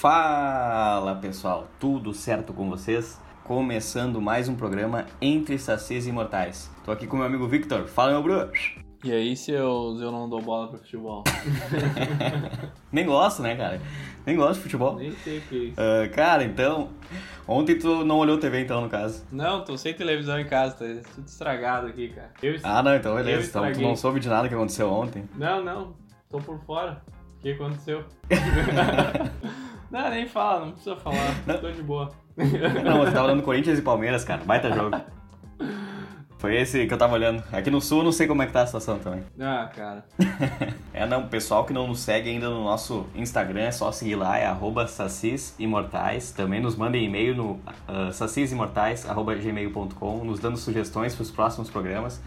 Fala pessoal, tudo certo com vocês? Começando mais um programa Entre Sacis e Imortais. Tô aqui com meu amigo Victor. Fala meu bro! E aí se eu, se eu não dou bola pra futebol? Nem gosto, né, cara? Nem gosto de futebol. Nem sei o que é isso. Ah, cara, então. Ontem tu não olhou TV, então, no caso. Não, tô sem televisão em casa, tá tudo estragado aqui, cara. Eu Ah, não, então beleza. Então tu não soube de nada que aconteceu ontem. Não, não, tô por fora. O que aconteceu? não, nem fala, não precisa falar. Tô de boa. Não, você tava dando Corinthians e Palmeiras, cara. Baita jogo. Foi esse que eu tava olhando. Aqui no sul eu não sei como é que tá a situação também. Ah, cara. É, não, pessoal que não nos segue ainda no nosso Instagram, é só seguir lá, é arroba sacisimortais. Também nos mandem e-mail no uh, sacisimortais.gmail.com, nos dando sugestões para os próximos programas.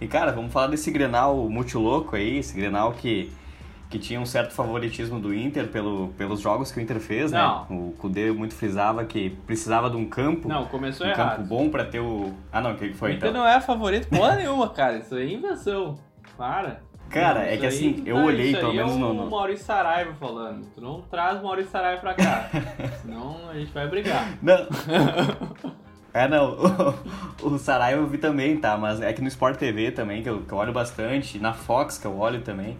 E, cara, vamos falar desse Grenal multilouco aí, esse Grenal que, que tinha um certo favoritismo do Inter pelo, pelos jogos que o Inter fez, Não. né? O Kudê muito frisava que precisava de um campo, Não, começou um errado. campo bom para ter o... Ah, não, o que foi o Inter então? não é favorito porra nenhuma, cara. Isso aí é invenção. Para. Cara, Não, é que aí assim, eu tá- olhei, pelo aí menos é no- o no- Maurício Saraiva falando. Tu não traz o Maurício Saraiva pra cá. senão a gente vai brigar. Não. É, não, o, o Saraiva eu vi também, tá? Mas é que no Sport TV também, que eu, que eu olho bastante, na Fox que eu olho também.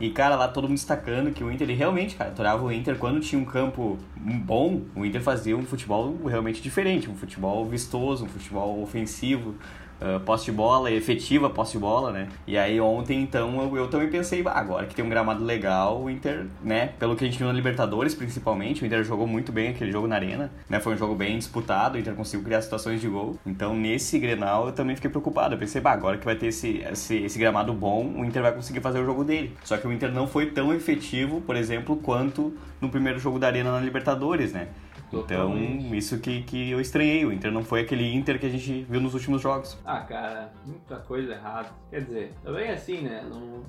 E, cara, lá todo mundo destacando que o Inter, ele realmente, cara, adorava o Inter. Quando tinha um campo bom, o Inter fazia um futebol realmente diferente, um futebol vistoso, um futebol ofensivo, ah, posse de bola, efetiva posse de bola, né? E aí ontem, então, eu, eu também pensei, "Bah, agora que tem um gramado legal, o Inter, né, pelo que a gente viu na Libertadores, principalmente, o Inter jogou muito bem aquele jogo na arena, né? Foi um jogo bem disputado, o Inter conseguiu criar situações de gol. Então, nesse Grenal, eu também fiquei preocupado. Eu pensei, bah, agora que vai ter esse, esse, esse gramado bom, o Inter vai conseguir fazer o jogo dele. Só que o Inter não foi tão efetivo, por exemplo, quanto no primeiro jogo da arena na Libertadores, né? Então, Totalmente. isso que, que eu estranhei. O Inter não foi aquele Inter que a gente viu nos últimos jogos. Ah, cara, muita coisa errada. Quer dizer, também assim, né? Não,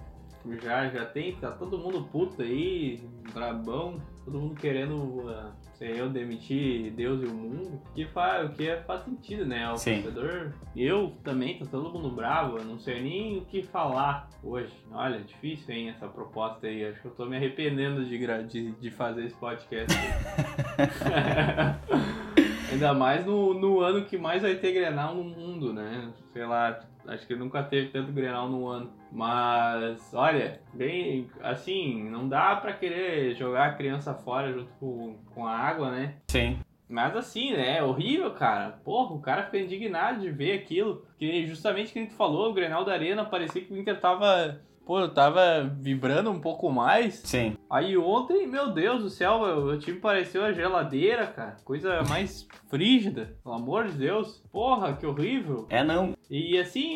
já, já tem, tá todo mundo puto aí, brabão, todo mundo querendo uh, ser eu demitir Deus e o mundo. Que faz, que é- faz sentido, né? O Sim. torcedor. Eu também, tá todo mundo bravo, eu não sei nem o que falar hoje. Olha, difícil, hein, essa proposta aí. Acho que eu tô me arrependendo de, de, de fazer esse podcast. Ainda mais no, no ano que mais vai ter Grenal no mundo, né? Sei lá, acho que nunca teve tanto Grenal no ano. Mas, olha, bem, assim, não dá pra querer jogar a criança fora junto com, com a água, né? Sim. Mas assim, né? É horrível, cara. Porra, o cara fica indignado de ver aquilo. Que justamente que a gente falou, o Grenal da Arena, parecia que o Inter tava. Pô, tava vibrando um pouco mais. Sim. Aí ontem, meu Deus do céu, o time pareceu a geladeira, cara. Coisa mais frígida, pelo amor de Deus. Porra, que horrível. É, não. E assim,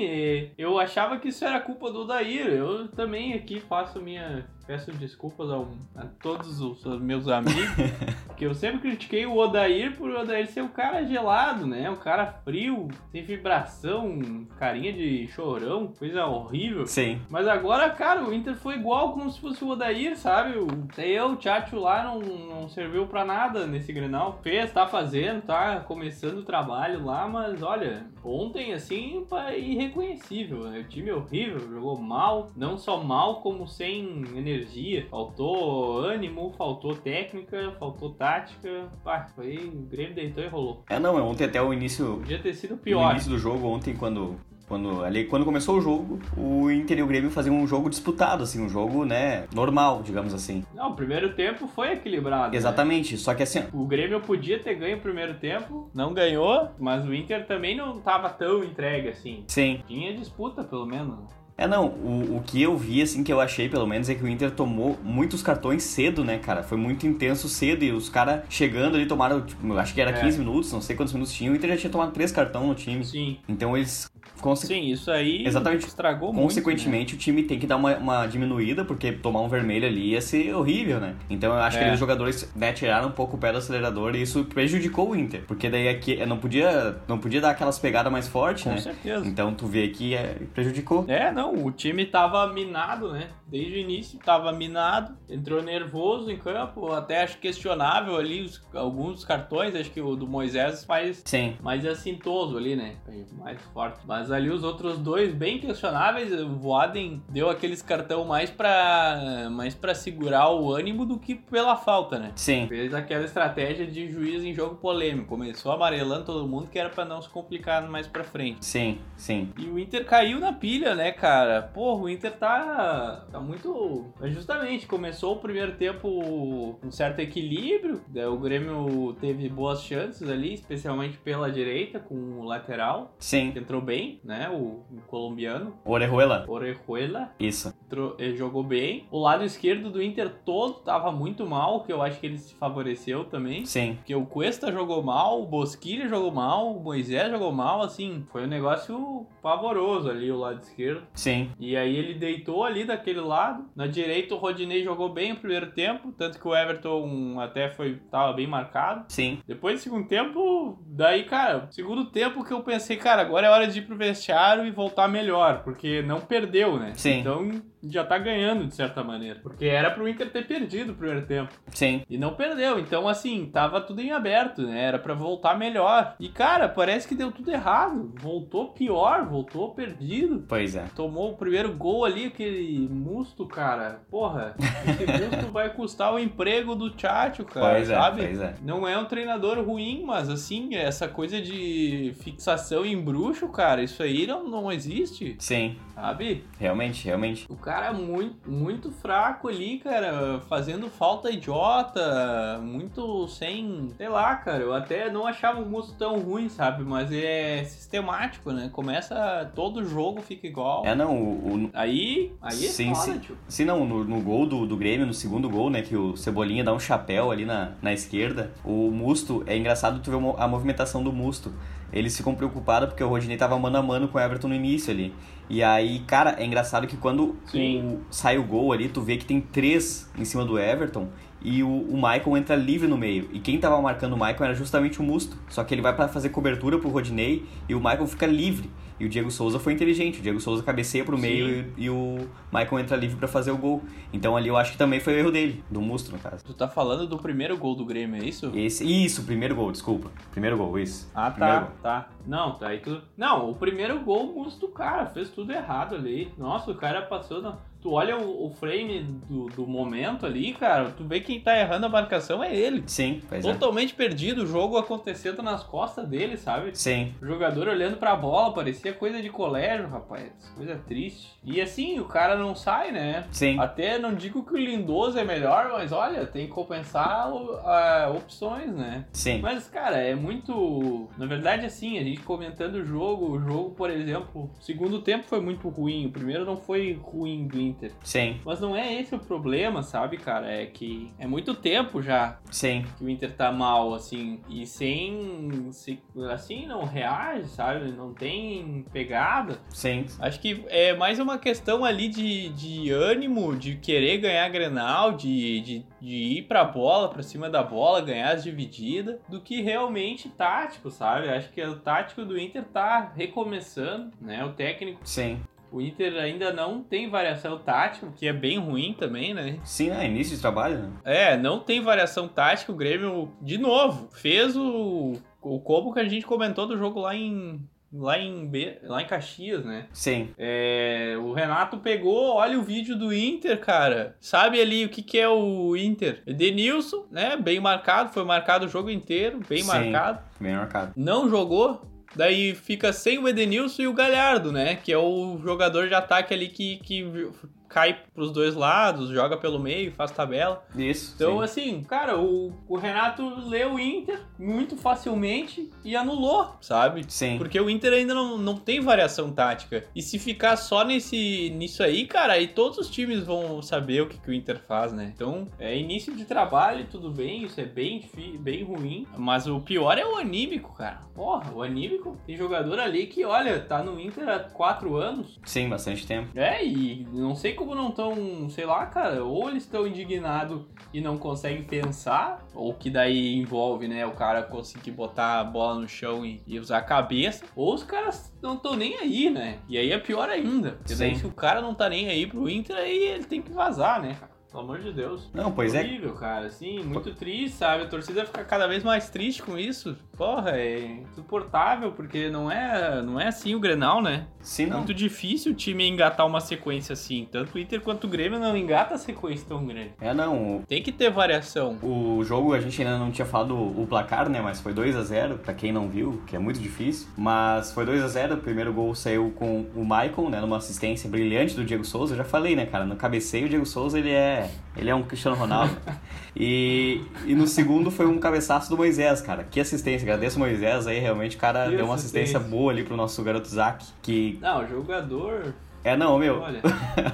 eu achava que isso era culpa do Odair. Eu também aqui faço minha. Peço desculpas ao- a todos os, os meus amigos. que eu sempre critiquei o Odair por o Odair ser um cara gelado, né? Um cara frio, sem vibração, carinha de chorão, coisa horrível. Sim. Mas agora, cara, o Inter foi igual como se fosse o Odair, sabe? O eu, o Tchatcho lá não, não serviu pra nada nesse Grenal. Fez, tá fazendo, tá começando o trabalho lá, mas olha, ontem assim, pá, irreconhecível. né? O time é horrível, jogou mal, não só mal, como sem energia. Faltou ânimo, faltou técnica, faltou tática. Pá, foi, o Grêmio deitou e rolou. É, não. Ontem até o início Podia ter sido pior. início do jogo, ontem, quando, quando, ali, quando começou o jogo, o Inter e o Grêmio faziam um jogo disputado, assim, um jogo, né, normal, digamos assim. Não, o primeiro tempo foi equilibrado. né? Exatamente, só que assim, O Grêmio podia ter ganho o primeiro tempo, não ganhou, mas o Inter também não tava tão entregue assim. sim. Tinha disputa, pelo menos. É, não, o, o que eu vi, assim, que eu achei, pelo menos, é que o Inter tomou muitos cartões cedo, né, cara? Foi muito intenso cedo e os caras chegando ali tomaram, tipo, acho que era É. 15 minutos, não sei quantos minutos tinha, o Inter já tinha tomado três cartões no time. Sim. Então eles, conse- Sim, isso aí Exatamente. estragou muito. né? consequentemente, o time tem que dar uma, uma diminuída, porque tomar um vermelho ali ia ser horrível, né? Então eu acho que É. ali os jogadores né, tiraram um pouco o pé do acelerador e isso prejudicou o Inter. Porque daí aqui não podia, não podia dar aquelas pegadas mais fortes, Com né? certeza. Então tu vê que é, prejudicou. É, não, o time tava minado, né? Desde o início tava minado, entrou nervoso em campo, até acho questionável ali os- alguns cartões, acho que o do Moisés faz Sim. mais assintoso ali, né? Mais forte. Mas ali os outros dois bem questionáveis, o Voaden deu aqueles cartão mais pra, mais pra segurar o ânimo do que pela falta, né? Sim. Fez aquela estratégia de juiz em jogo polêmico. Começou amarelando todo mundo que era pra não se complicar mais pra frente. Sim, sim. E o Inter caiu na pilha, né, cara? Porra, o Inter tá, tá muito. Justamente, começou o primeiro tempo com certo equilíbrio. O Grêmio teve boas chances ali, especialmente pela direita, com o lateral, Sim. que entrou bem, né? O, o colombiano, Orejuela. Orejuela. Isso. entrou- ele jogou bem. O lado esquerdo do Inter todo tava muito mal, que eu acho que ele se favoreceu também. Sim. Porque o Cuesta jogou mal, o Bosquilha jogou mal, o Moisés jogou mal, assim, foi um negócio pavoroso ali o lado esquerdo. Sim. E aí ele deitou ali daquele lado. Na direita o Rodinei jogou bem o primeiro tempo, tanto que o Everton até foi tava bem marcado. Sim. Depois do segundo tempo, daí, cara, segundo tempo que eu pensei, cara, agora é hora de ir pro vestiário e voltar melhor, porque não perdeu, né? Sim. Então já tá ganhando de certa maneira. Porque era pro Inter ter perdido o primeiro tempo. Sim. E não perdeu, então assim, tava tudo em aberto, né? Era pra voltar melhor. E cara, parece que deu tudo errado. Voltou pior, voltou perdido. Pois é. Tomou o primeiro gol ali, aquele musto, cara. Porra, esse musto vai custar o emprego do Tchatcho, cara, Pois é, sabe? pois é. Não é um treinador ruim, mas assim, essa coisa de fixação em bruxo, cara, isso aí não, não existe, Sim. sabe? Realmente, realmente. O cara é muito, muito fraco ali, cara, fazendo falta idiota, muito sem. Sei lá, cara. Eu até não achava o Musto tão ruim, sabe? Mas é sistemático, né? Começa. Todo jogo fica igual. É, não, o, o- Aí. Aí é Sim, foda, sim. Se não, no, no gol do, do Grêmio, no segundo gol, né, que o Cebolinha dá um chapéu ali na, na esquerda, o Musto, é engraçado tu ver a movimentação do Musto. Eles ficam preocupados porque o Rodinei tava mano a mano com o Everton no início ali. E aí, cara, é engraçado que quando Sim. sai o gol ali, tu vê que tem três em cima do Everton e o, o Michael entra livre no meio. E quem tava marcando o Michael era justamente o Musto. Só que ele vai pra fazer cobertura pro Rodinei e o Michael fica livre. E o Diego Souza foi inteligente. O Diego Souza cabeceia pro Sim. meio e, e o Michael entra livre pra fazer o gol. Então ali eu acho que também foi o erro dele, do Musto, no caso. Tu tá falando do primeiro gol do Grêmio, é isso? Esse, isso, primeiro gol, desculpa. Primeiro gol, isso. Ah, tá, gol. tá. Não, tá aí tudo. Não, o primeiro gol, o Musto, cara, fez tudo errado ali. Nossa, o cara passou. Na... Tu olha o, o frame do, do momento ali, cara, tu vê quem tá errando a marcação é ele. Sim, pois é. Totalmente perdido, o jogo acontecendo nas costas dele, sabe? Sim, O jogador olhando pra bola, parecia coisa de colégio, rapaz. Coisa triste. E assim, o cara não sai, né? sim. Até não digo que o Lindoso é melhor, mas olha, tem que compensar a- opções, né? Sim. Mas, cara, é muito. Na verdade, assim, a gente comentando o jogo, o jogo, por exemplo, o segundo tempo foi muito ruim, o primeiro não foi ruim do Inter. Sim, Mas não é esse o problema, sabe, cara? É que é muito tempo já sim. que o Inter tá mal, assim, e sem. se- assim, não reage, sabe? Não tem pegada. Sim. Acho que é mais uma questão ali de, de ânimo, de querer ganhar Grenal, de, de, de ir pra bola, pra cima da bola, ganhar as divididas, do que realmente tático, sabe? Acho que o tático do Inter tá recomeçando, né? O técnico, Sim. O Inter ainda não tem variação tática, que é bem ruim também, né? Sim, é início de trabalho, né? É, não tem variação tática, o Grêmio, de novo, fez o, o como que a gente comentou do jogo lá em. Lá em, B- lá em Caxias, né? Sim. É, o Renato pegou, olha o vídeo do Inter, cara. Sabe ali o que, que é o Inter? Edenilson, né? Bem marcado, foi marcado o jogo inteiro, bem Sim. marcado. Bem marcado. Não jogou. Daí fica sem o Edenilson e o Galhardo, né? Que é o jogador de ataque ali que, que cai pros dois lados, joga pelo meio, faz tabela. Isso. Então, sim. assim, cara, o, o Renato leu o Inter muito facilmente e anulou, sabe? Sim. Porque o Inter ainda não, não tem variação tática. E se ficar só nesse nisso aí, cara, aí todos os times vão saber o que, que o Inter faz, né? Então, é início de trabalho, tudo bem, isso é bem, bem ruim. Mas o pior é o anímico, cara. Porra, o anímico tem jogador ali que, olha, tá no Inter há quatro anos. Sim, bastante tempo. É, e não sei como não estão, sei lá, cara, ou eles estão indignados e não conseguem pensar, ou que daí envolve, né, o cara conseguir botar a bola no chão e, e usar a cabeça, ou os caras não estão nem aí, né? E aí é pior ainda, porque daí Sim. se o cara não tá nem aí pro Inter, aí ele tem que vazar, né, cara? Pelo amor de Deus. Não, pois é. Horrível, cara. Assim, muito triste, sabe? A torcida fica cada vez mais triste com isso. Porra, é insuportável, porque não é, não é assim o Grenal, né? Sim, não. Muito difícil o time engatar uma sequência assim. Tanto o Inter quanto o Grêmio não engata sequência tão grande. É, não. Tem que ter variação. O jogo a gente ainda não tinha falado o placar, né? Mas foi 2 a 0 pra quem não viu, que é muito difícil. Mas foi 2 a 0 O primeiro gol saiu com o Michael, né? Numa assistência brilhante do Diego Souza. Eu já falei, né, cara? No cabeceio, o Diego Souza, ele é, ele é um Cristiano Ronaldo. e, e no segundo foi um cabeçaço do Moisés, cara. Que assistência. Agradeço o Moisés aí, realmente. O cara Que deu uma assistência assistência. boa ali pro nosso garoto Isaac. Que. Não, jogador. É, não, meu. Olha.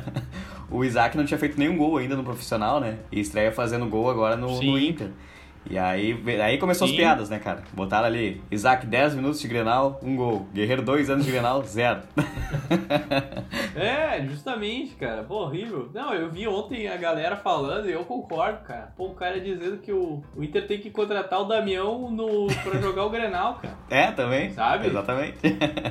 o Isaac não tinha feito nenhum gol ainda no profissional, né? E estreia fazendo gol agora no, no Inter. E aí, aí começou as Sim. piadas, né, cara? Botaram ali, Isaac 10 minutos de Grenal, um gol. Guerreiro 2 anos de Grenal, zero. É, justamente, cara. Pô, horrível. Não, eu vi ontem a galera falando e eu concordo, cara. Pô, o cara dizendo que o, o Inter tem que contratar o Damião no, pra jogar o Grenal, cara. É, também. Sabe? Exatamente.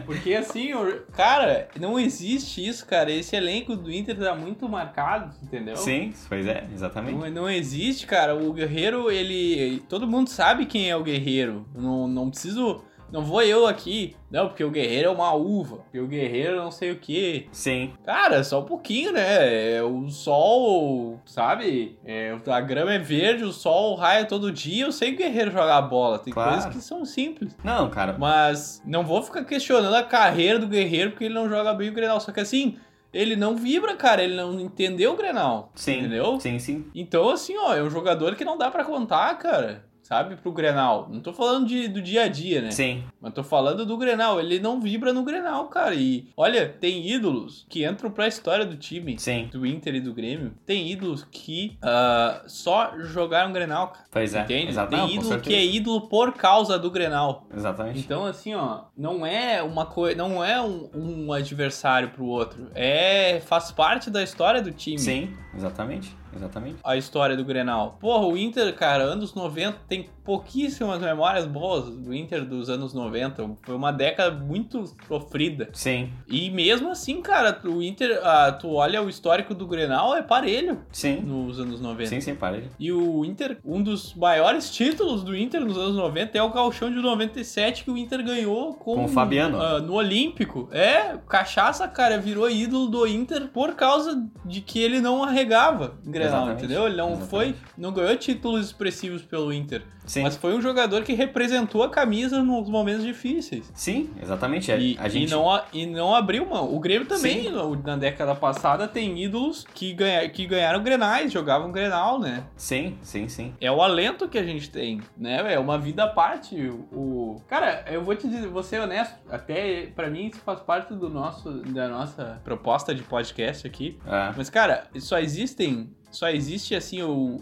Porque assim, cara, não existe isso, cara. Esse elenco do Inter tá muito marcado, entendeu? Sim, pois é, exatamente. Não, não existe, cara. O Guerreiro, ele. Todo mundo sabe quem é o Guerreiro. Não, não preciso. Não vou eu aqui. Não, porque o Guerreiro é uma uva. Porque o Guerreiro não sei o quê. Sim, Cara, só um pouquinho, né? É, O sol, sabe? É, a grama é verde, o sol raia todo dia. Eu sei que o Guerreiro joga bola. Tem Claro. coisas que são simples. não, cara. Mas não vou ficar questionando a carreira do Guerreiro porque ele não joga bem o Grenal. Só que assim, ele não vibra, cara. Ele não entendeu o Grenal. Sim, Entendeu? sim, sim. Então, assim, ó, é um jogador que não dá pra contar, cara. Sabe, pro Grenal. Não tô falando de, do dia a dia, né? Sim, Mas tô falando do Grenal. Ele não vibra no Grenal, cara. E olha, tem ídolos que entram pra história do time. sim. Do Inter e do Grêmio. Tem ídolos que ah, só jogaram Grenal, cara. Pois é. Entende? Exato. Tem ídolo que é ídolo por causa do Grenal. Exatamente. Então, assim, ó, não é uma coisa. Não é um, um adversário pro outro. É. faz parte da história do time. Sim, exatamente. Exatamente. a história do Grenal. Porra, o Inter, cara, anos 90 tem pouquíssimas memórias boas do Inter dos anos 90. Foi uma década muito sofrida. Sim, E mesmo assim, cara, o Inter, ah, tu olha o histórico do Grenal, é parelho sim. nos anos 90. Sim, sim, para ele. E o Inter, um dos maiores títulos do Inter nos anos 90 é o Gauchão de 97 que o Inter ganhou com, Com o Fabiano. ah, no Olímpico. É, Cachaça, cara, virou ídolo do Inter por causa de que ele não arregava Grenal, Exatamente. entendeu? Ele não Exatamente. foi, não ganhou títulos expressivos pelo Inter, Sim. mas foi um jogador que representou a camisa nos momentos difíceis. Sim, exatamente. É, E, a gente... e, não, e não abriu mão. O Grêmio também, Sim. na década passada, tem ídolos que, ganha, que ganharam Grenais, jogavam Grenal, né? Sim, sim, sim. É o alento que a gente tem, né? É uma vida à parte. O... Cara, eu vou te dizer, vou ser honesto, até pra mim isso faz parte do nosso, da nossa proposta de podcast aqui. É. Mas, cara, só existem. Só existe assim o,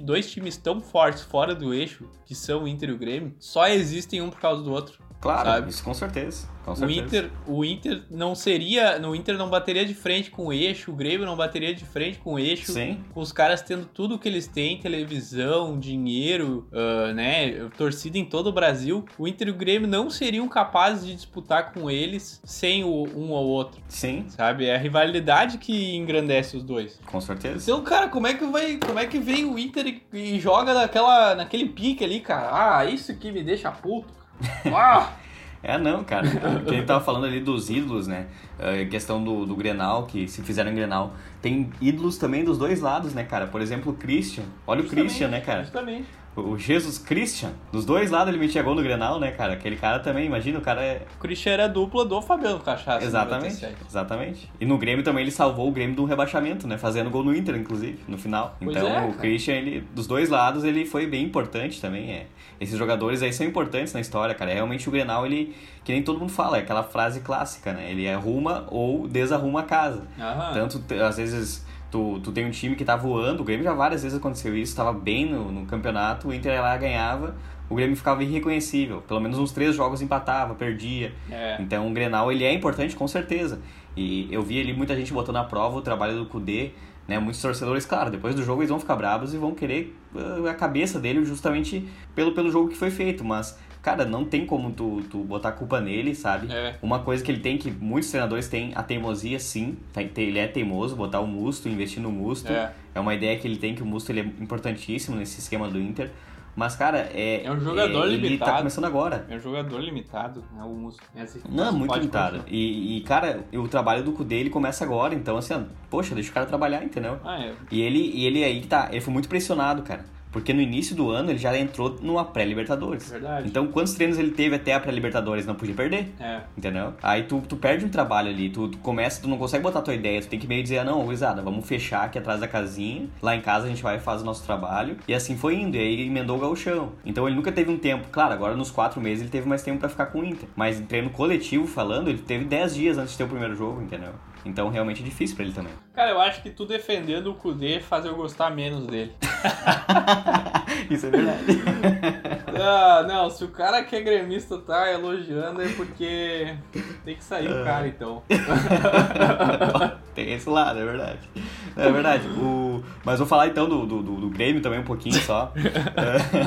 dois times tão fortes fora do eixo, que são o Inter e o Grêmio, só existem um por causa do outro. Claro, Sabe? isso com certeza. Com O certeza. Inter, o Inter não seria. No Inter não bateria de frente com o eixo, o Grêmio não bateria de frente com o eixo. Sim, Com os caras tendo tudo que eles têm, televisão, dinheiro, ah, né, torcida em todo o Brasil, o Inter e o Grêmio não seriam capazes de disputar com eles sem o um ou outro, sim, sabe? É a rivalidade que engrandece os dois. com certeza. Então, cara, como é que vai, como é que vem o Inter e, e joga naquela, naquele pique ali, cara? Ah, isso que me deixa puto. Ah! É, não, cara. que a gente tava falando ali dos ídolos, né? É, questão do, do Grenal, que se fizeram em Grenal. Tem ídolos também dos dois lados, né, cara? Por exemplo, o Christian. Olha o Christian, né, cara? Justamente. O Jesus Christian. Dos dois lados ele metia gol no Grenal, né, cara? Aquele cara também, imagina, o cara é... O Christian era a dupla do Fabiano Cachaça. em Exatamente, 97. exatamente. E no Grêmio também ele salvou o Grêmio do rebaixamento, né? Fazendo gol no Inter, inclusive, no final. Pois então é, o. Christian, ele, dos dois lados, ele foi bem importante também. É. Esses jogadores aí são importantes na história, cara. Realmente o Grenal, ele, que nem todo mundo fala, é aquela frase clássica, né? Ele arruma ou desarruma a casa. Aham. Tanto, às vezes, tu, tu tem um time que tá voando, o Grêmio já várias vezes aconteceu isso, tava bem no, no campeonato, o Inter lá ganhava, o Grêmio ficava irreconhecível. Pelo menos uns três jogos empatava, perdia. É. Então o Grenal ele é importante com certeza. E eu vi ali muita gente botando à prova o trabalho do Kudê, né? Muitos torcedores, claro, depois do jogo eles vão ficar bravos e vão querer uh, a cabeça dele justamente pelo, pelo jogo que foi feito, mas cara, não tem como tu, tu botar culpa nele, sabe? É. Uma coisa que ele tem, que muitos treinadores têm, a teimosia sim, tá- ele é teimoso, botar o Musto, investir no Musto. É. É uma ideia que ele tem, que o Musto ele é importantíssimo nesse esquema do Inter. Mas, cara, é. É um jogador é, Ele tá limitado. começando agora. É um jogador limitado, né? O Musto. Essa- Não, muito pode limitado. E, e, cara, o trabalho do Kudê, ele começa agora, então, assim, ó, poxa, deixa o cara trabalhar, entendeu? Ah, é. E ele, e ele aí que tá, ele foi muito pressionado, cara. Porque no início do ano ele já entrou numa pré-Libertadores. Verdade. Então, quantos treinos ele teve até a pré-Libertadores? Não podia perder. É. Entendeu? Aí tu, tu perde um trabalho ali, tu, tu começa, tu não consegue botar tua ideia, tu tem que meio dizer, ah, não, gurizada, vamos fechar aqui atrás da casinha, lá em casa a gente vai e faz o nosso trabalho, e assim foi indo, e aí emendou o gauchão. Então ele nunca teve um tempo, claro, agora nos quatro meses ele teve mais tempo pra ficar com o Inter, mas em treino coletivo falando, ele teve 10 dias antes de ter o primeiro jogo, entendeu? Então realmente é difícil pra ele também. Cara, eu acho que tu defendendo o Kudê faz eu gostar menos dele. Isso é verdade. Ah, não, se o cara que é gremista tá elogiando é porque tem que sair o cara, então. Tem esse lado, é verdade. É verdade. O... Mas vou falar então do, do, do- Grêmio também um pouquinho só. É,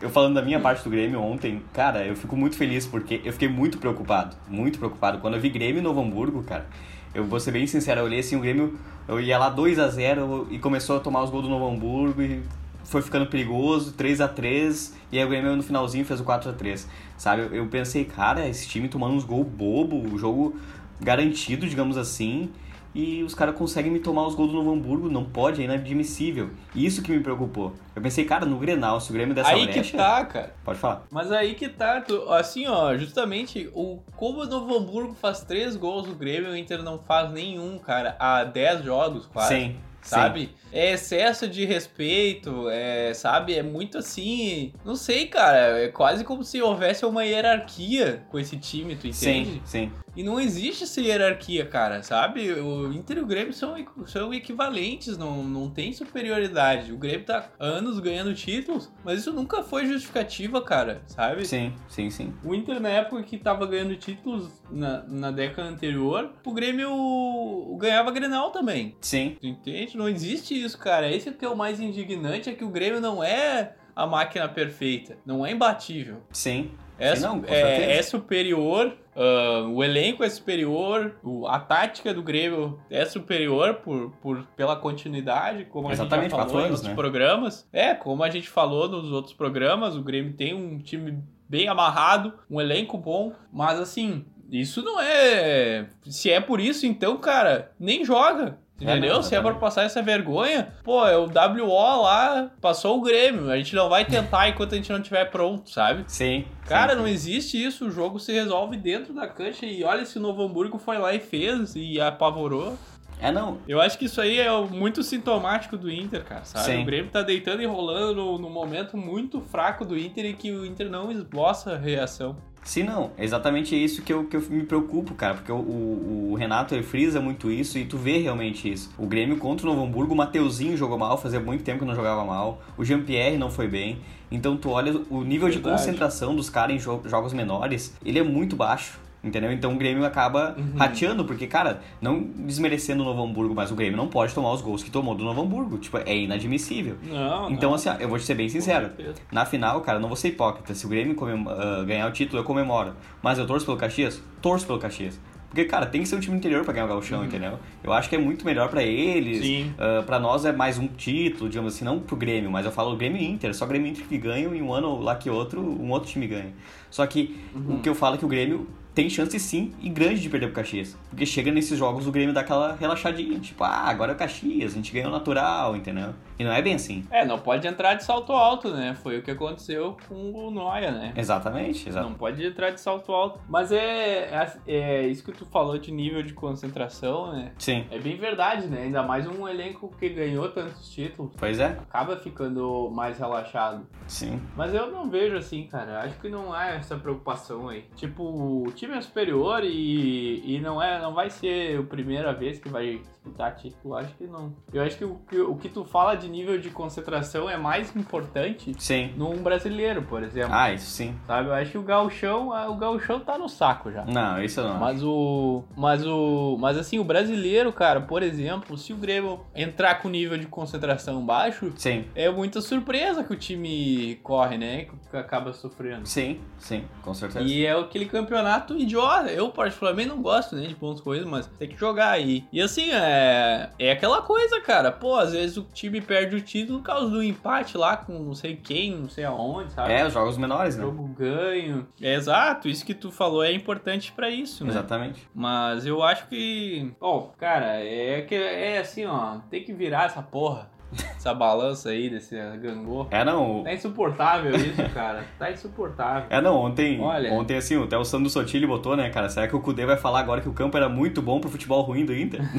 eu falando da minha parte do Grêmio ontem, cara, eu fico muito feliz porque eu fiquei muito preocupado. Muito preocupado. Quando eu vi Grêmio e Novo Hamburgo, cara, eu vou ser bem sincero, eu olhei assim, o Grêmio, eu ia lá 2 a 0 e começou a tomar os gols do Novo Hamburgo e foi ficando perigoso, 3 a 3 e aí o Grêmio no finalzinho fez o 4 a 3 Sabe, eu, pensei, cara, esse time tomando uns gols bobo, o jogo garantido, digamos assim, e os caras conseguem me tomar os gols do Novo Hamburgo, não pode, é inadmissível. Isso que me preocupou. Eu pensei, cara, no Grenal, se o Grêmio dessa Aí brecha... que tá, cara. Pode falar. Mas aí que tá, tu- assim, ó, justamente, o, como o Novo Hamburgo faz três gols no Grêmio, o Inter não faz nenhum, cara, há 10 jogos quase. Sim, Sabe? É excesso de respeito, é, sabe? É muito assim. Não sei, cara. É quase como se houvesse uma hierarquia com esse time, tu entende? Sim, sim. E não existe essa hierarquia, cara, sabe? O Inter e o Grêmio são, são equivalentes, não, não tem superioridade. O Grêmio tá anos ganhando títulos, mas isso nunca foi justificativa, cara, sabe? Sim, sim, sim. O Inter, na época que tava ganhando títulos na, na década anterior, o Grêmio ganhava Grenal também. Sim. Tu entende? Não existe isso, cara. Esse que é o mais indignante, é que o Grêmio não é a máquina perfeita, não é imbatível. Sim. É, Sim, não, é- é superior, ah, o elenco é superior, o- a tática do Grêmio é superior por, por, pela continuidade, como a Exatamente, gente já falou anos, outros né? programas. É, como a gente falou nos outros programas, o Grêmio tem um time bem amarrado, um elenco bom, mas assim, isso não é. Se é por isso, então, cara, nem joga. Entendeu? não, Se é pra passar essa vergonha, pô, é o WO lá, passou o Grêmio. A gente não vai tentar enquanto a gente não estiver pronto, sabe? Sim. Cara, sim, não sim. existe isso. O jogo se resolve dentro da cancha. E olha se o Novo Hamburgo foi lá e fez e apavorou. É, não. Eu acho que isso aí é muito sintomático do Inter, cara, sabe? Sim. O Grêmio tá deitando e rolando no, no momento muito fraco do Inter e que o Inter não esboça a reação. Sim, não. É exatamente isso que eu, que eu me preocupo, cara. Porque o, o, o Renato ele frisa muito isso e tu vê realmente isso. O Grêmio contra o Novo Hamburgo, o Mateuzinho jogou mal, fazia muito tempo que não jogava mal. O Jean-Pierre não foi bem. Então tu olha o nível de Verdade. concentração dos caras em jo- jogos menores, ele é muito baixo. Entendeu? Então o Grêmio acaba Uhum. rateando, porque, cara, não desmerecendo o Novo Hamburgo, mas o Grêmio não pode tomar os gols que tomou do Novo Hamburgo. Tipo, é inadmissível. Não, Então, não. assim, ó, eu vou te ser bem sincero. Na final, cara, não vou ser hipócrita. Se o Grêmio ah, ganhar o título, eu comemoro. Mas eu torço pelo Caxias? Torço pelo Caxias. Porque, cara, tem que ser um time interior pra ganhar o gauchão, entendeu? Eu acho que é muito melhor pra eles. Uhum. Sim. Ah, pra nós é mais um título, digamos assim, não pro Grêmio, mas eu falo Grêmio Inter. Só Grêmio Inter que ganham e um ano lá que outro, um outro time ganha. Só que Uhum. o que eu falo é que o Grêmio tem chance sim e grande de perder pro Caxias. Porque chega nesses jogos o Grêmio dá aquela relaxadinha, tipo, ah, agora é o Caxias, a gente ganhou natural, entendeu? E não é bem assim. É, não pode entrar de salto alto, né? Foi o que aconteceu com o Noia, né? Exatamente, exato. Não pode entrar de salto alto. Mas é, é, é isso que tu falou de nível de concentração, né? Sim, É bem verdade, né? Ainda mais um elenco que ganhou tantos títulos. pois é, Acaba ficando mais relaxado. sim. Mas eu não vejo assim, cara. Acho que não há essa preocupação aí. Tipo, o time é superior e, e não, é, não vai ser a primeira vez que vai disputar título. Acho que não. Eu acho que o, que o que tu fala de nível de concentração é mais importante Sim. num brasileiro, por exemplo. Ah, isso sim. Sabe? Eu acho que o gauchão, o gauchão tá no saco já. Não, isso não. Mas o. Mas o. Mas assim, o brasileiro, cara, por exemplo, se o Grêmio entrar com nível de concentração baixo, Sim. é muita surpresa que o time corre, né? Que acaba sofrendo. Sim, sim, com certeza. E é aquele campeonato idiota. Eu, particularmente, não gosto né, de pontos coisas, mas tem que jogar aí. E assim, é. É aquela coisa, cara. Pô, às vezes o time perde o título por causa do empate lá com não sei quem, não sei aonde, sabe? É, os jogos menores, né? Jogo ganho. É exato, isso que tu falou é importante pra isso, né? Exatamente. Mas eu acho que. Ó, cara, é que é assim, ó. Tem que virar essa porra. Essa balança aí desse gangô. É, não. Tá insuportável isso, cara. Tá insuportável. É, não, ontem, Olha. ontem assim, até o Sandro Sotile botou, né, cara? Será que o Kudê vai falar agora que o campo era muito bom pro futebol ruim do Inter?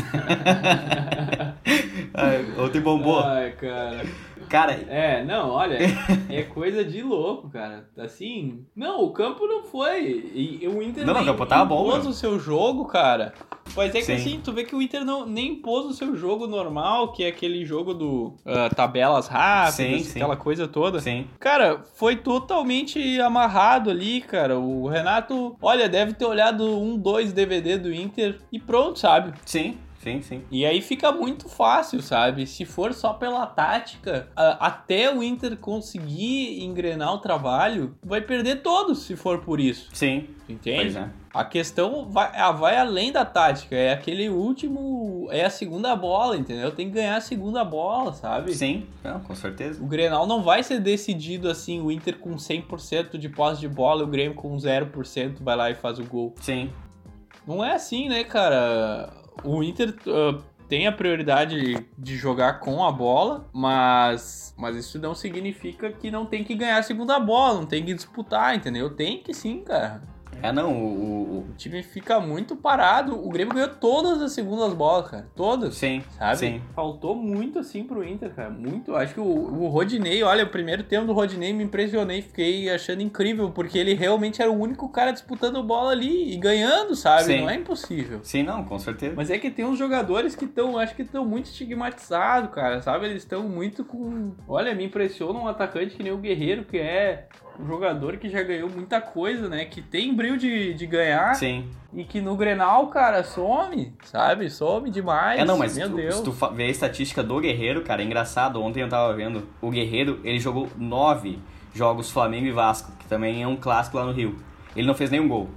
Ah, ontem bombou. Ai, cara. Cara, É, não, olha, é coisa de louco, cara. Assim, não, o campo não foi. E o Inter Não, nem o campo tava bom, impôs o seu jogo, cara. Mas é que Sim. assim, tu vê que o Inter não, nem impôs o seu jogo normal, que é aquele jogo do ah, tabelas rápidas, Sim, sim. aquela coisa toda. sim. Cara, foi totalmente amarrado ali, cara. O Renato, olha, deve ter olhado um, dois DVD do Inter e pronto, sabe? Sim, sim, sim. E aí fica muito fácil, sabe? Se for só pela tática, até o Inter conseguir engrenar o trabalho, vai perder todos se for por isso. Sim, Entende? pois é. A questão vai, ah, vai além da tática, é aquele último. É a segunda bola, entendeu? Tem que ganhar a segunda bola, sabe? Sim, não, com certeza. O Grenal não vai ser decidido assim, o Inter com 100% de posse de bola e o Grêmio com 0% vai lá e faz o gol. Sim, Não é assim, né, cara? O Inter ah, tem a prioridade de jogar com a bola, mas, mas isso não significa que não tem que ganhar a segunda bola, não tem que disputar, entendeu? Tem que sim, cara. É não, o, o- O time fica muito parado. O Grêmio ganhou todas as segundas bolas, cara. Todas. sim, Sabe? sim. Faltou muito assim pro Inter, cara. Muito. Acho que o, o Rodinei, olha, o primeiro tempo do Rodinei me impressionei. Fiquei achando incrível, porque ele realmente era o único cara disputando bola ali e ganhando, sabe? Sim. Não é impossível. Sim, não, com certeza. Mas é que tem uns jogadores que estão, acho que estão muito estigmatizados, cara, sabe? Eles estão muito com. Olha, me impressiona um atacante que nem o Guerreiro, que é um jogador que já ganhou muita coisa, né? Que tem brilho de, de ganhar Sim. e que no Grenal, cara, some, sabe? Some demais. É, não, mas Meu tu- Deus. se tu ver a estatística do Guerreiro, cara, é engraçado. Ontem eu tava vendo. O Guerreiro, ele jogou nove jogos Flamengo e Vasco, que também é um clássico lá no Rio. Ele não fez nenhum gol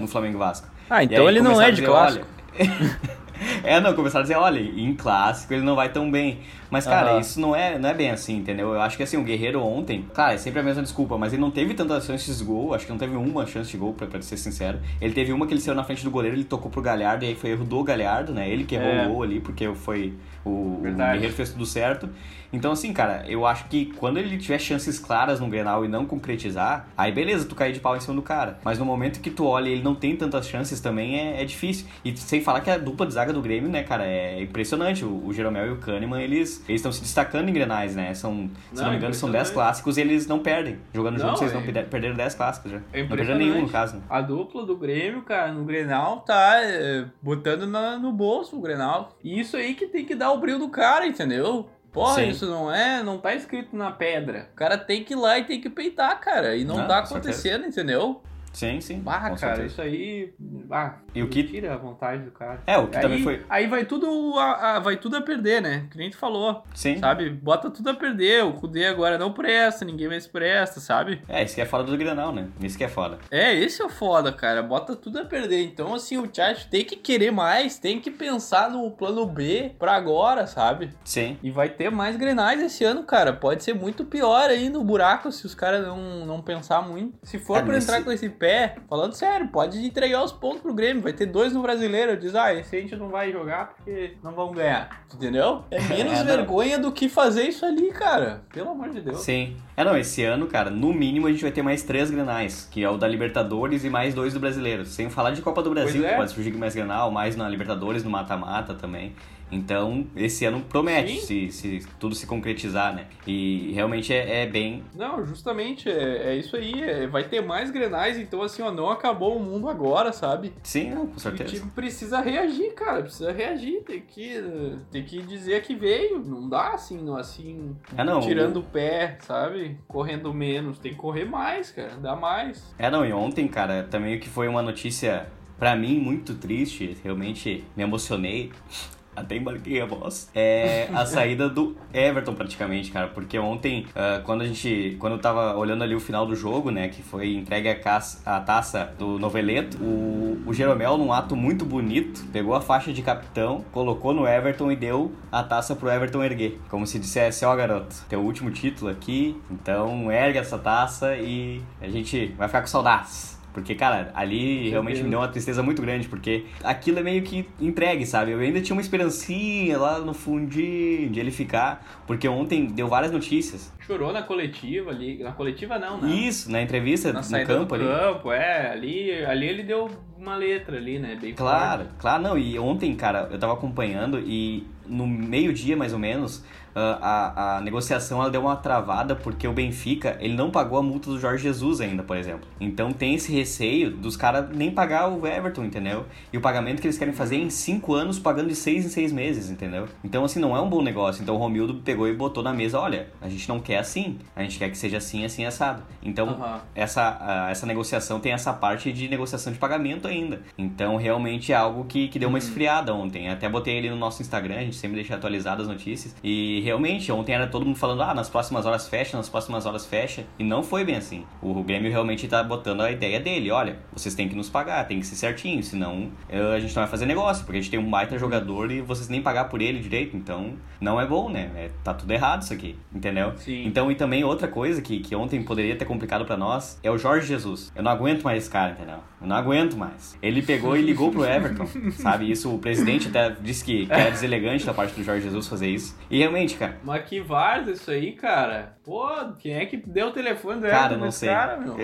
no Flamengo e Vasco. Ah, então ele não é a de dizer, clássico. olha- é, não, começaram a dizer, olha, em clássico ele não vai tão bem. Mas, cara, Aham. isso não é, não é bem assim, entendeu? Eu acho que assim, o Guerreiro ontem, claro, é sempre a mesma desculpa, mas ele não teve tantas chances de gol, acho que não teve uma chance de gol, pra, pra ser sincero. Ele teve uma que ele saiu na frente do goleiro, ele tocou pro Galhardo, e aí foi erro do Galhardo, né? Ele que errou É. o gol ali, porque foi. O, o. Guerreiro fez tudo certo. Então, assim, cara, eu acho que quando ele tiver chances claras no Grenal e não concretizar, aí beleza, tu cair de pau em cima do cara. Mas no momento que tu olha e ele não tem tantas chances também, é, é difícil. E sem falar que a dupla de zaga do Grêmio, né, cara, é impressionante. O, o Jeromel e o Kahneman, eles eles estão se destacando em Grenais, né? São, se Não, não me engano, são 10 impressionante. clássicos e eles não perdem. Jogando Não, juntos, não é- perde- perderam 10 clássicos já. É não perderam nenhum, no caso. né? A dupla do Grêmio, cara, no Grenal tá é, botando na- no bolso o Grenal. E isso aí que tem que dar o brilho do cara, entendeu? Porra, Sim. isso não é, não tá escrito na pedra. O cara tem que ir lá e tem que peitar, cara. E não, Não, tá acontecendo, entendeu? Sim, sim. Ah, cara, certeza. isso aí. Ah, E o que- tira a vontade do cara. É, o que aí, também foi. aí vai tudo a, a- vai tudo a perder, né? Que nem tu falou. Sim. Sabe? Bota tudo a perder. O Kudê agora não presta, ninguém mais presta, sabe? É, isso que é foda do Grenal, né? Isso que é foda. É, esse é o foda, cara. Bota tudo a perder. Então, assim, o chat tem que querer mais, tem que pensar no plano B pra agora, sabe? Sim. E vai ter mais grenais esse ano, cara. Pode ser muito pior aí no buraco se os caras não, não pensar muito. Se for É, pra nesse- entrar com esse pé, falando sério, pode entregar os pontos pro Grêmio. Vai ter dois no brasileiro. Diz, ah, esse a gente não vai jogar porque não vamos ganhar. Entendeu? É menos É, vergonha do que fazer isso ali, cara. Pelo amor de Deus. Sim. É, não, esse ano, cara, no mínimo a gente vai ter mais três grenais, que é o da Libertadores e mais dois do Brasileiro. Sem falar de Copa do Brasil, é. que pode surgir mais grenal, mais na Libertadores, no mata-mata também. Então, esse ano promete, se, se, tudo se concretizar, né? E realmente é, é bem. Não, justamente, é, é isso aí. É, vai ter mais grenais, então assim, ó, não acabou o mundo agora, sabe? Sim, não, com certeza. O time precisa reagir, cara. Precisa reagir. Tem que, tem que dizer que veio. Não dá assim, não, assim. É, não, tirando o... o pé, sabe? Correndo menos. Tem que correr mais, cara. Dá mais. É, não, e ontem, cara, também o que foi uma notícia para mim muito triste, realmente me emocionei. Até embarquei a voz. É a saída do Everton, praticamente, cara. Porque ontem, uh, quando a gente. Quando eu tava olhando ali o final do jogo, né? Que foi entregue a, caça, a taça do Noveleto, o, o Jeromel, num ato muito bonito, pegou a faixa de capitão, colocou no Everton e deu a taça pro Everton erguer. Como se dissesse, ó, oh, garoto, teu último título aqui, então ergue essa taça e a gente vai ficar com saudades. Porque, cara, ali realmente me deu uma tristeza muito grande, porque aquilo é meio que entregue, sabe? Eu ainda tinha uma esperancinha lá no fundinho de ele ficar, porque ontem deu várias notícias. Chorou na coletiva ali. Na coletiva não, né? Isso, na entrevista na no campo ali. campo, é. Ali, ali ele deu uma letra ali, né? Bem claro, forte. claro, não. E ontem, cara, eu tava acompanhando e no meio-dia, mais ou menos, a, a negociação ela deu uma travada porque o Benfica ele não pagou a multa do Jorge Jesus ainda, por exemplo. Então tem esse receio dos caras nem pagar o Everton, entendeu? E o pagamento que eles querem fazer é em cinco anos, pagando de seis em seis meses, entendeu? Então, assim, não é um bom negócio. Então o Romildo pegou e botou na mesa: olha, a gente não quer assim, a gente quer que seja assim, assim, assado. Então, uhum. essa, essa negociação tem essa parte de negociação de pagamento ainda. Então, realmente é algo que, que deu uma uhum. esfriada ontem. Até botei ele no nosso Instagram, a gente sempre deixa atualizadas as notícias. E realmente, ontem era todo mundo falando, ah, nas próximas horas fecha, nas próximas horas fecha. E não foi bem assim. O Grêmio realmente tá botando a ideia dele, olha, vocês têm que nos pagar, tem que ser certinho, senão a gente não vai fazer negócio, porque a gente tem um baita jogador e vocês nem pagar por ele direito, então não é bom, né? É, tá tudo errado isso aqui, entendeu? Sim. Então, e também outra coisa que, que ontem poderia ter complicado para nós é o Jorge Jesus. Eu não aguento mais esse cara, entendeu? Eu não aguento mais. Ele pegou e ligou pro Everton, sabe? Isso o presidente até disse que, que era deselegante da parte do Jorge Jesus fazer isso. E realmente, cara. Mas que vaza isso aí, cara. Pô, quem é que deu o telefone do cara, não sei. cara, meu?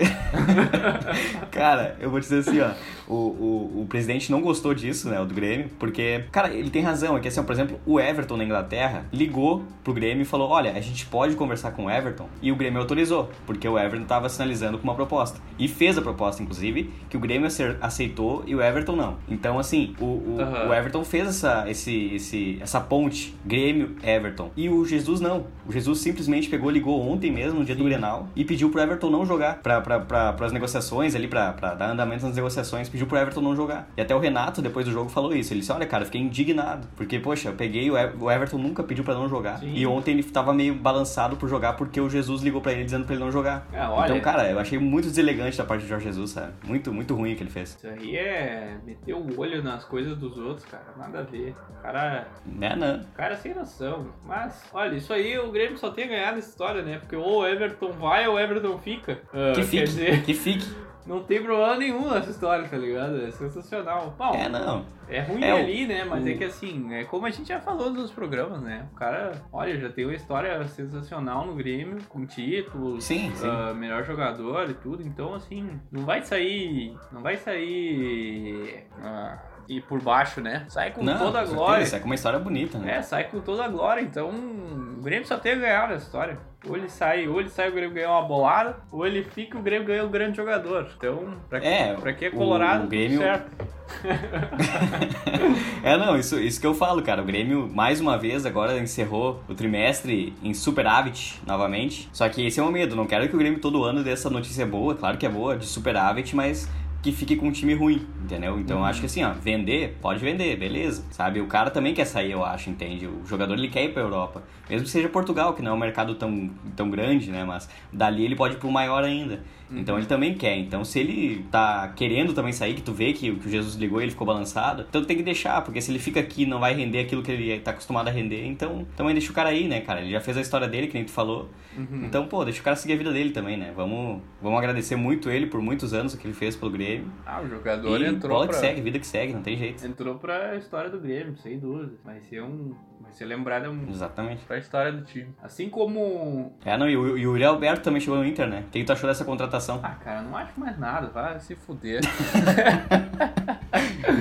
cara, eu vou dizer assim, ó. O, o, o presidente não gostou disso, né, o do Grêmio, porque, cara, ele tem razão. É que, assim, por exemplo, o Everton na Inglaterra ligou pro Grêmio e falou: olha, a gente pode conversar com o Everton. E o Grêmio autorizou, porque o Everton tava sinalizando com uma proposta. E fez a proposta, inclusive, que o Grêmio aceitou e o Everton não. Então, assim, o, o, uhum. o Everton fez essa, esse, esse, essa ponte Grêmio-Everton. E o Jesus não. O Jesus simplesmente pegou, ligou ontem mesmo, no dia Sim. do Grenal, e pediu pro Everton não jogar. Pra, pra, pra, pras negociações ali, pra, pra dar andamento nas negociações, pediu pro Everton não jogar. E até o Renato, depois do jogo, falou isso. Ele disse: Olha, cara, fiquei indignado. Porque, poxa, eu peguei, o Everton nunca pediu pra não jogar. Sim. E ontem ele tava meio balançado por jogar porque o Jesus ligou pra ele dizendo pra ele não jogar. É, olha... Então, cara, eu achei muito deselegante da parte do Jorge Jesus, sabe? Muito, muito ruim o que ele fez. Isso aí é meter o olho nas coisas dos outros, cara. Nada a ver. O cara. É, não. O cara é sem noção. Mas, olha, isso aí o Grêmio só tem ganhado essa história, né? Porque ou o Everton vai ou o Everton fica. Uh, que fique. Dizer... Que fique. Não tem problema nenhum nessa história, tá ligado? É sensacional. Bom, é, não. É ruim é ali, o... né? Mas é que assim, é como a gente já falou nos programas, né? O cara, olha, já tem uma história sensacional no Grêmio, com títulos, sim, sim. Uh, melhor jogador e tudo. Então, assim, não vai sair. Não vai sair. Uh, e por baixo, né? Sai com Não, toda a glória. Sai com uma história bonita, né? É, sai com toda a glória. Então, o Grêmio só tem a ganhar nessa história. Ou ele sai, ou ele sai o Grêmio ganhou uma bolada, ou ele fica o Grêmio ganha um grande jogador. Então, pra, é, pra que é Colorado, o, o Grêmio... certo. é, não, isso, isso que eu falo, cara. O Grêmio, mais uma vez, agora encerrou o trimestre em superávit novamente. Só que esse é o medo. Não quero que o Grêmio todo ano dê essa notícia boa, claro que é boa, de superávit, mas que fique com um time ruim, entendeu? Então uhum. acho que assim, ó, vender, pode vender, beleza. Sabe? O cara também quer sair, eu acho, entende? O jogador ele quer ir pra Europa. Mesmo que seja Portugal, que não é um mercado tão, tão grande, né? Mas dali ele pode ir pro maior ainda. Então ele também quer. Então se ele tá querendo também sair, que tu vê que, que o Jesus ligou e ele ficou balançado, então tem que deixar, porque se ele fica aqui não vai render aquilo que ele tá acostumado a render, então também deixa o cara aí, né, cara? Ele já fez a história dele, que nem tu falou. Uhum. Então, pô, deixa o cara seguir a vida dele também, né? Vamos, vamos agradecer muito ele por muitos anos que ele fez pelo Grêmio. Ah, o jogador e entrou. Bola pra... que segue, vida que segue, não tem jeito. Entrou pra história do Grêmio, sem dúvida. Vai ser um Vai ser lembrada Exatamente. pra história do time. Assim como. É, não, e o, e o Uri Alberto também chegou no Inter, né? O que tu achou dessa contratação? Ah, cara, não acho mais nada, vai se fuder.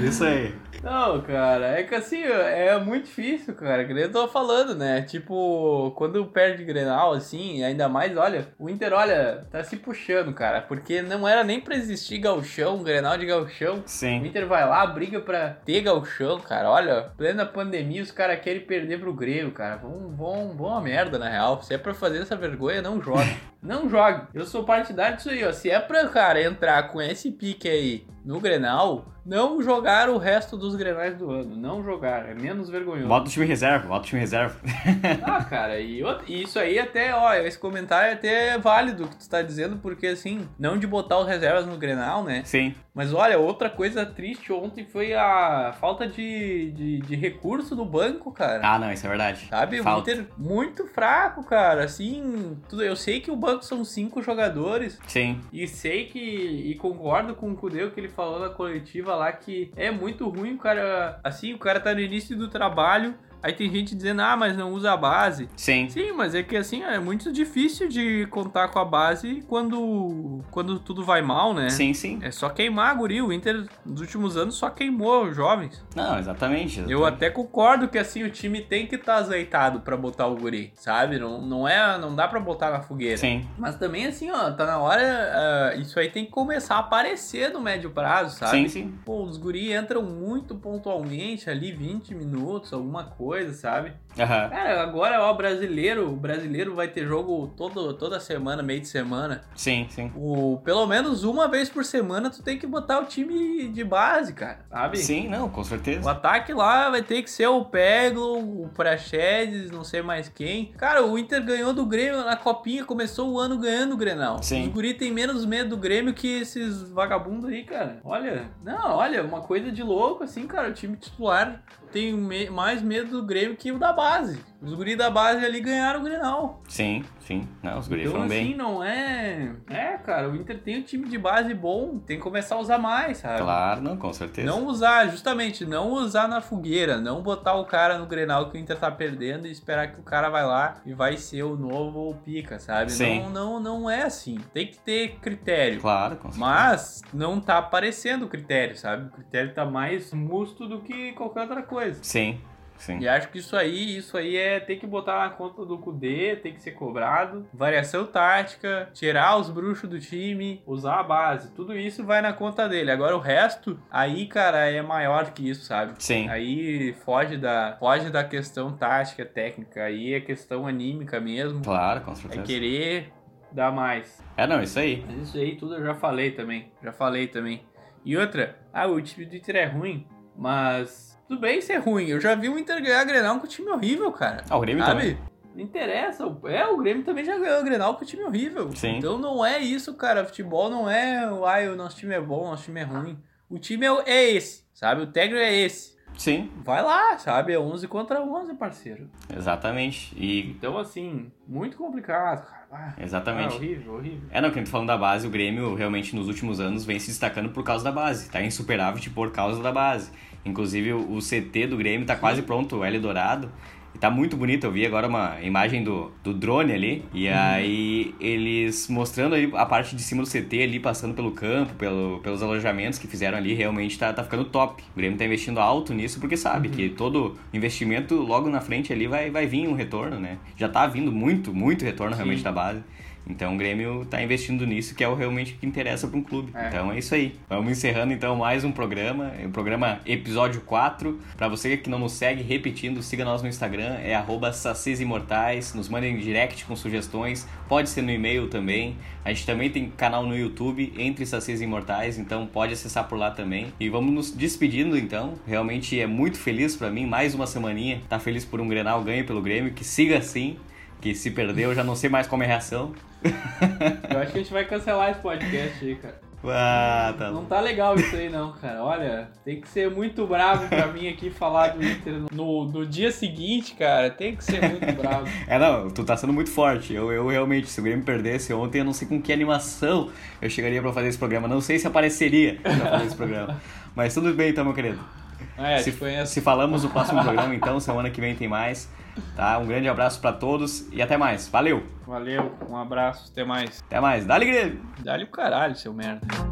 Isso aí. Não, cara, é que assim, é muito difícil, cara, que nem eu tô falando, né? Tipo, quando perde Grenal, assim, ainda mais, olha, o Inter, olha, tá se puxando, cara, porque não era nem pra existir galchão, Grenal de galchão. Sim. O Inter vai lá, briga pra ter galchão, cara, olha, plena pandemia, os caras querem perder pro Grêmio, cara, vão, vão, vão a merda, na real. Se é pra fazer essa vergonha, não jogue. não jogue. Eu sou partidário disso aí, ó. Se é pra, cara, entrar com esse pique aí no Grenal, não jogar o resto dos Grenais do ano. Não jogar, é menos vergonhoso. Bota o time reserva, bota o time reserva. ah, cara, e, e, isso aí até, ó, esse comentário é até válido que tu tá dizendo, porque assim, não de botar os reservas no Grenal, né? Sim. Mas olha, outra coisa triste ontem foi a falta de, de, de recurso do banco, cara. Ah, não, isso é verdade. Sabe? Falta. O Inter muito fraco, cara. Assim, tudo, eu sei que o banco são cinco jogadores. Sim. E sei que. E concordo com o Cudeu que ele falou na coletiva lá que é muito ruim o cara. Assim, o cara tá no início do trabalho Aí tem gente dizendo, ah, mas não usa a base. Sim. Sim, mas é que assim, é muito difícil de contar com a base quando, quando tudo vai mal, né? Sim, sim. É só queimar, guri. O Inter, nos últimos anos, só queimou os jovens. Não, exatamente. exatamente. Eu até concordo que assim, o time tem que estar tá azeitado para botar o guri, sabe? Não, não é, não dá para botar na fogueira. Sim. Mas também assim, ó, tá na hora, uh, isso aí tem que começar a aparecer no médio prazo, sabe? Sim, sim. Pô, os guri entram muito pontualmente ali, 20 minutos, alguma coisa coisa, sabe? Uhum. Cara, agora, ó, brasileiro, o brasileiro vai ter jogo todo, toda semana, meio de semana. Sim, sim. O, pelo menos uma vez por semana tu tem que botar o time de base, cara, sabe? Sim, não, com certeza. O ataque lá vai ter que ser o Peglo, o Praxedes, não sei mais quem. Cara, o Inter ganhou do Grêmio na copinha, começou o ano ganhando o Grenal. Sim. Os guri tem menos medo do Grêmio que esses vagabundos aí, cara. Olha, não, olha, uma coisa de louco assim, cara, o time titular tem mais medo do Grêmio que o da base. Os guris da base ali ganharam o Grenal. Sim, sim. Não, os guris então, foram assim, bem. não é... É, cara, o Inter tem um time de base bom, tem que começar a usar mais, sabe? Claro, não, com certeza. Não usar, justamente, não usar na fogueira, não botar o cara no Grenal que o Inter tá perdendo e esperar que o cara vai lá e vai ser o novo pica, sabe? Sim. Não, não, não é assim. Tem que ter critério. Claro, com certeza. Mas não tá aparecendo o critério, sabe? O critério tá mais musto do que qualquer outra coisa. Sim. Sim. E acho que isso aí, isso aí é ter que botar na conta do Kudê, tem que ser cobrado. Variação tática, tirar os bruxos do time, usar a base. Tudo isso vai na conta dele. Agora o resto, aí, cara, é maior que isso, sabe? Sim. Aí foge da, foge da questão tática, técnica. Aí é questão anímica mesmo. Claro, com certeza. É querer dar mais. É, não, isso aí. Mas isso aí tudo eu já falei também. Já falei também. E outra, ah, o time do Inter é ruim, mas tudo bem ser ruim. Eu já vi o Inter ganhar Grenal com um time horrível, cara. Ah, o Grêmio sabe? também. Não interessa. É, o Grêmio também já ganhou o Grenal com um time horrível. Sim. Então não é isso, cara. Futebol não é, ai, o nosso time é bom, o nosso time é ruim. O time é, é esse, sabe? O técnico é esse. Sim. Vai lá, sabe? É 11 contra 11, parceiro. Exatamente. E... Então, assim, muito complicado, cara. Ah, Exatamente. Ah, horrível, horrível. É, não, que a gente falando da base, o Grêmio realmente nos últimos anos vem se destacando por causa da base. Tá insuperável por causa da base. Inclusive o CT do Grêmio tá quase pronto, o L Dourado. E tá muito bonito, eu vi agora uma imagem do, do drone ali. E uhum. aí eles mostrando ali a parte de cima do CT ali, passando pelo campo, pelo, pelos alojamentos que fizeram ali, realmente tá, tá ficando top. O Grêmio tá investindo alto nisso porque sabe uhum. que todo investimento logo na frente ali vai, vai vir um retorno, né? Já tá vindo muito, muito retorno realmente Sim. da base. Então o Grêmio está investindo nisso, que é o realmente que interessa para um clube. É. Então é isso aí. Vamos encerrando então mais um programa, o programa episódio 4. Para você que não nos segue, repetindo, siga nós no Instagram, é @sacesimortais, nos mandem direct com sugestões, pode ser no e-mail também. A gente também tem canal no YouTube entre Sacis Imortais, então pode acessar por lá também. E vamos nos despedindo então. Realmente é muito feliz para mim, mais uma semaninha. Tá feliz por um Grenal ganho pelo Grêmio, que siga assim que se perdeu, eu já não sei mais como é a reação. Eu acho que a gente vai cancelar esse podcast aí, cara. Ah, tá não tá legal isso aí não, cara. Olha, tem que ser muito bravo pra mim aqui falar do Inter no, no dia seguinte, cara. Tem que ser muito bravo. É, não, tu tá sendo muito forte. Eu, eu realmente, se o Grêmio perdesse ontem, eu não sei com que animação eu chegaria pra fazer esse programa. Não sei se apareceria pra fazer esse programa. Mas tudo bem então, meu querido. É, se, se falamos no próximo programa, então, semana que vem tem mais. Tá? Um grande abraço para todos e até mais. Valeu! Valeu, um abraço, até mais. Até mais. Dá-lhe, Grêmio! Dá-lhe o caralho, seu merda.